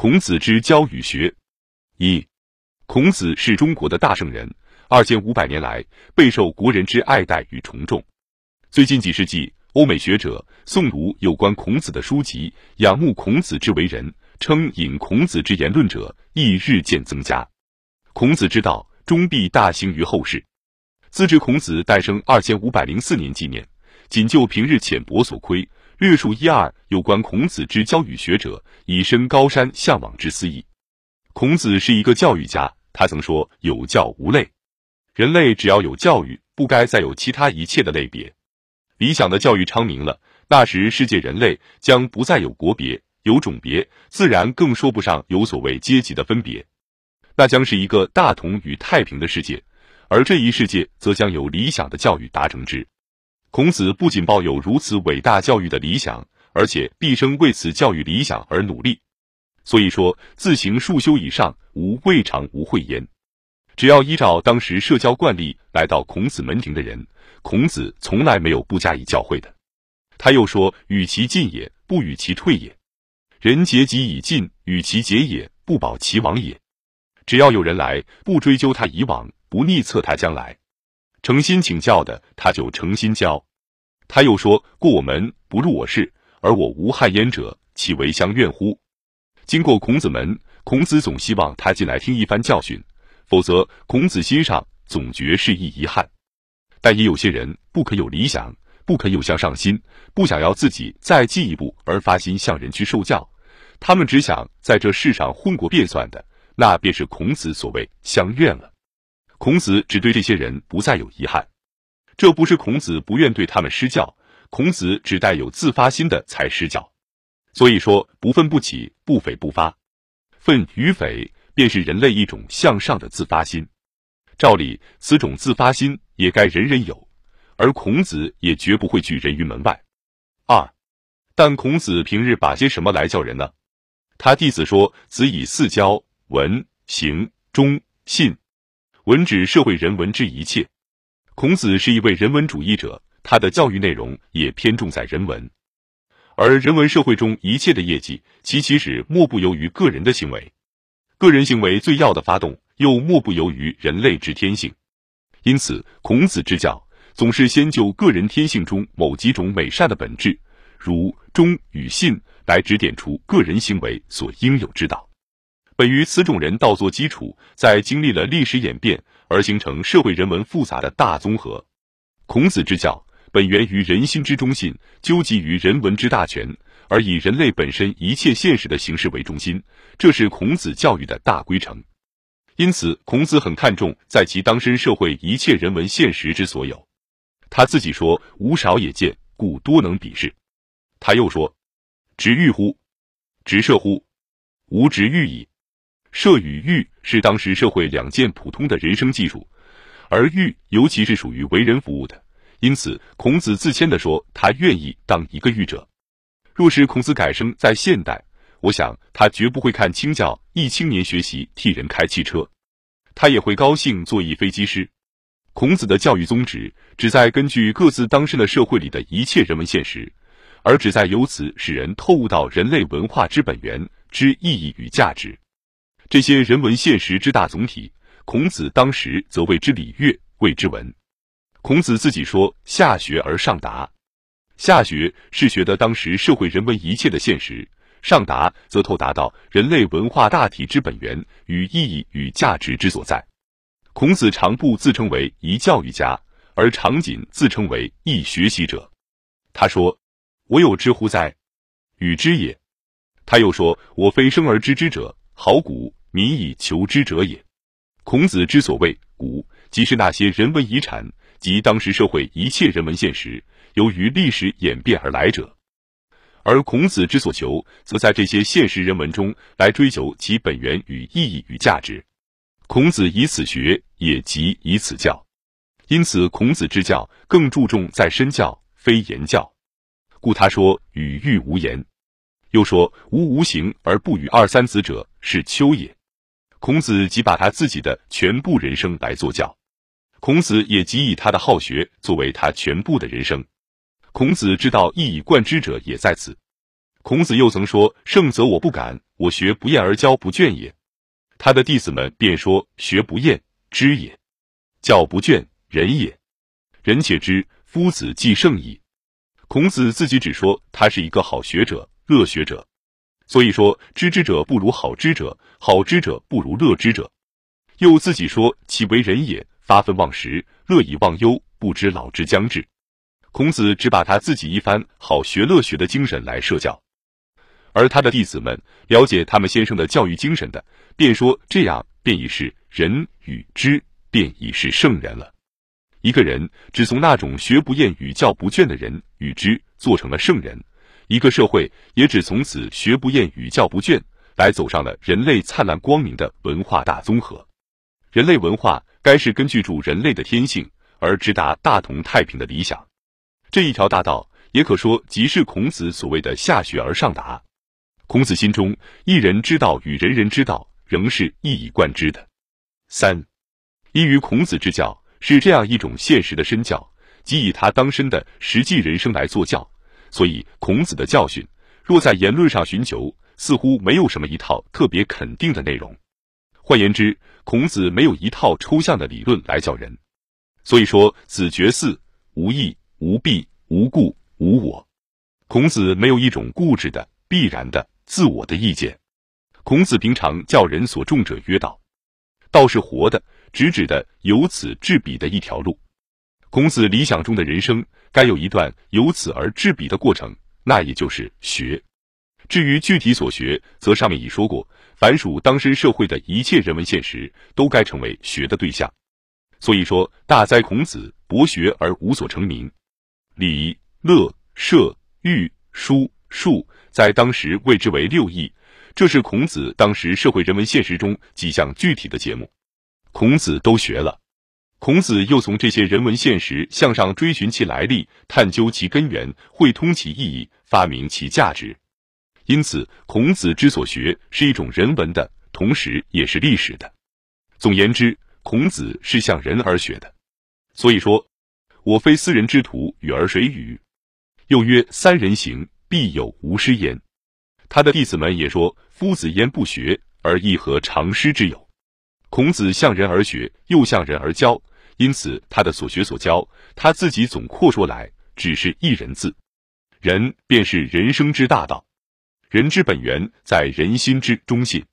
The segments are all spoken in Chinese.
孔子之教与学。一，孔子是中国的大圣人，二千五百年来备受国人之爱戴与崇重。最近几世纪，欧美学者诵读有关孔子的书籍，仰慕孔子之为人，称引孔子之言论者亦日渐增加。孔子之道终必大行于后世。自至孔子诞生二千五百零四年纪念，仅就平日浅薄所窥。略述一二有关孔子之教与学者，以身高山向往之思意。孔子是一个教育家，他曾说：“有教无类。”人类只要有教育，不该再有其他一切的类别。理想的教育昌明了，那时世界人类将不再有国别、有种别，自然更说不上有所谓阶级的分别。那将是一个大同与太平的世界，而这一世界则将有理想的教育达成之。孔子不仅抱有如此伟大教育的理想，而且毕生为此教育理想而努力。所以说，自行数修以上，无未尝无讳焉。只要依照当时社交惯例来到孔子门庭的人，孔子从来没有不加以教诲的。他又说：“与其进也，不与其退也；人竭己以进，与其竭也，不保其亡也。”只要有人来，不追究他以往，不逆测他将来。诚心请教的，他就诚心教。他又说过我门，不入我室，而我无害焉者，岂为相怨乎？经过孔子门，孔子总希望他进来听一番教训，否则孔子心上总觉是一遗憾。但也有些人不可有理想，不肯有向上心，不想要自己再进一步而发心向人去受教，他们只想在这世上混过便算的，那便是孔子所谓相怨了。孔子只对这些人不再有遗憾，这不是孔子不愿对他们施教，孔子只带有自发心的才施教。所以说，不愤不起，不悱不发。愤与悱，便是人类一种向上的自发心。照理，此种自发心也该人人有，而孔子也绝不会拒人于门外。二，但孔子平日把些什么来教人呢？他弟子说：“子以四教：文、行、忠、信。”文指社会人文之一切，孔子是一位人文主义者，他的教育内容也偏重在人文，而人文社会中一切的业绩，其起始莫不由于个人的行为，个人行为最要的发动，又莫不由于人类之天性。因此，孔子之教总是先就个人天性中某几种美善的本质，如忠与信，来指点出个人行为所应有之道。本于此种人道做基础，在经历了历史演变而形成社会人文复杂的大综合。孔子之教本源于人心之中信，究极于人文之大全，而以人类本身一切现实的形式为中心，这是孔子教育的大规程。因此，孔子很看重在其当身社会一切人文现实之所有。他自己说：“吾少也见，故多能比视。”他又说：“直欲乎？直射乎？吾直欲矣。”射与育是当时社会两件普通的人生技术，而育尤其是属于为人服务的，因此孔子自谦地说他愿意当一个育者。若是孔子改生在现代，我想他绝不会看清教一青年学习替人开汽车，他也会高兴做一飞机师。孔子的教育宗旨旨在根据各自当身的社会里的一切人文现实，而旨在由此使人透悟到人类文化之本源之意义与价值。这些人文现实之大总体，孔子当时则谓之礼乐，谓之文。孔子自己说：“下学而上达。”下学是学的当时社会人文一切的现实，上达则透达到人类文化大体之本源与意义与价值之所在。孔子常不自称为一教育家，而常仅自称为一学习者。他说：“我有知乎哉？与之也。”他又说：“我非生而知之者，好古。”民以求之者也。孔子之所谓古，即是那些人文遗产及当时社会一切人文现实，由于历史演变而来者。而孔子之所求，则在这些现实人文中来追求其本源与意义与价值。孔子以此学，也即以此教。因此，孔子之教更注重在身教，非言教。故他说：“与欲无言。”又说：“无无形而不与二三子者，是丘也。”孔子即把他自己的全部人生来做教，孔子也即以他的好学作为他全部的人生。孔子之道一以贯之者也在此。孔子又曾说：“胜则我不敢，我学不厌而教不倦也。”他的弟子们便说：“学不厌，知也；教不倦，仁也。仁且知，夫子既圣矣。”孔子自己只说他是一个好学者、乐学者，所以说知之者不如好知者，好知者不如乐之者。又自己说：“其为人也，发愤忘食，乐以忘忧，不知老之将至。”孔子只把他自己一番好学乐学的精神来设教。而他的弟子们了解他们先生的教育精神的，便说这样便已是仁与知，便已是圣人了。一个人只从那种学不厌与教不倦的人与之做成了圣人，一个社会也只从此学不厌与教不倦，来走上了人类灿烂光明的文化大综合。人类文化该是根据住人类的天性而直达大同太平的理想，这一条大道也可说即是孔子所谓的下学而上达。孔子心中一人之道与人人之道仍是一以贯之的。三，依于孔子之教是这样一种现实的身教，即以他当身的实际人生来做教。所以孔子的教训，若在言论上寻求，似乎没有什么一套特别肯定的内容。换言之，孔子没有一套抽象的理论来教人。所以说，子绝嗣，无义，无弊，无故，无我。孔子没有一种固执的、必然的。自我的意见，孔子平常教人所重者曰道，道是活的，直指的由此至彼的一条路。孔子理想中的人生，该有一段由此而至彼的过程，那也就是学。至于具体所学，则上面已说过，凡属当身社会的一切人文现实，都该成为学的对象。所以说，大哉孔子博学而无所成名，礼、乐、射、御、书、数。在当时谓之为六艺，这是孔子当时社会人文现实中几项具体的节目，孔子都学了。孔子又从这些人文现实向上追寻其来历，探究其根源，会通其意义，发明其价值。因此，孔子之所学是一种人文的，同时也是历史的。总言之，孔子是向人而学的。所以说，我非斯人之徒，与尔谁与？又曰：三人行。必有吾师焉。他的弟子们也说：“夫子焉不学，而亦何长师之有？”孔子向人而学，又向人而教，因此他的所学所教，他自己总括说来，只是一人字。人便是人生之大道，人之本源在人心之中心，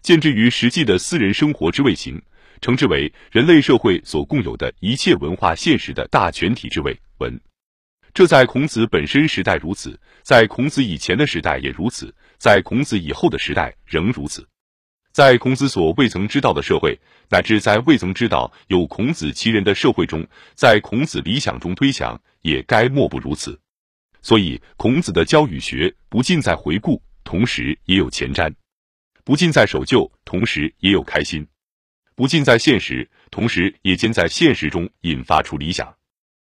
见之于实际的私人生活之谓行，称之为人类社会所共有的一切文化现实的大全体之谓文。这在孔子本身时代如此，在孔子以前的时代也如此，在孔子以后的时代仍如此。在孔子所未曾知道的社会，乃至在未曾知道有孔子其人的社会中，在孔子理想中推想，也该莫不如此。所以，孔子的教与学不尽在回顾，同时也有前瞻；不尽在守旧，同时也有开心；不尽在现实，同时也兼在现实中引发出理想。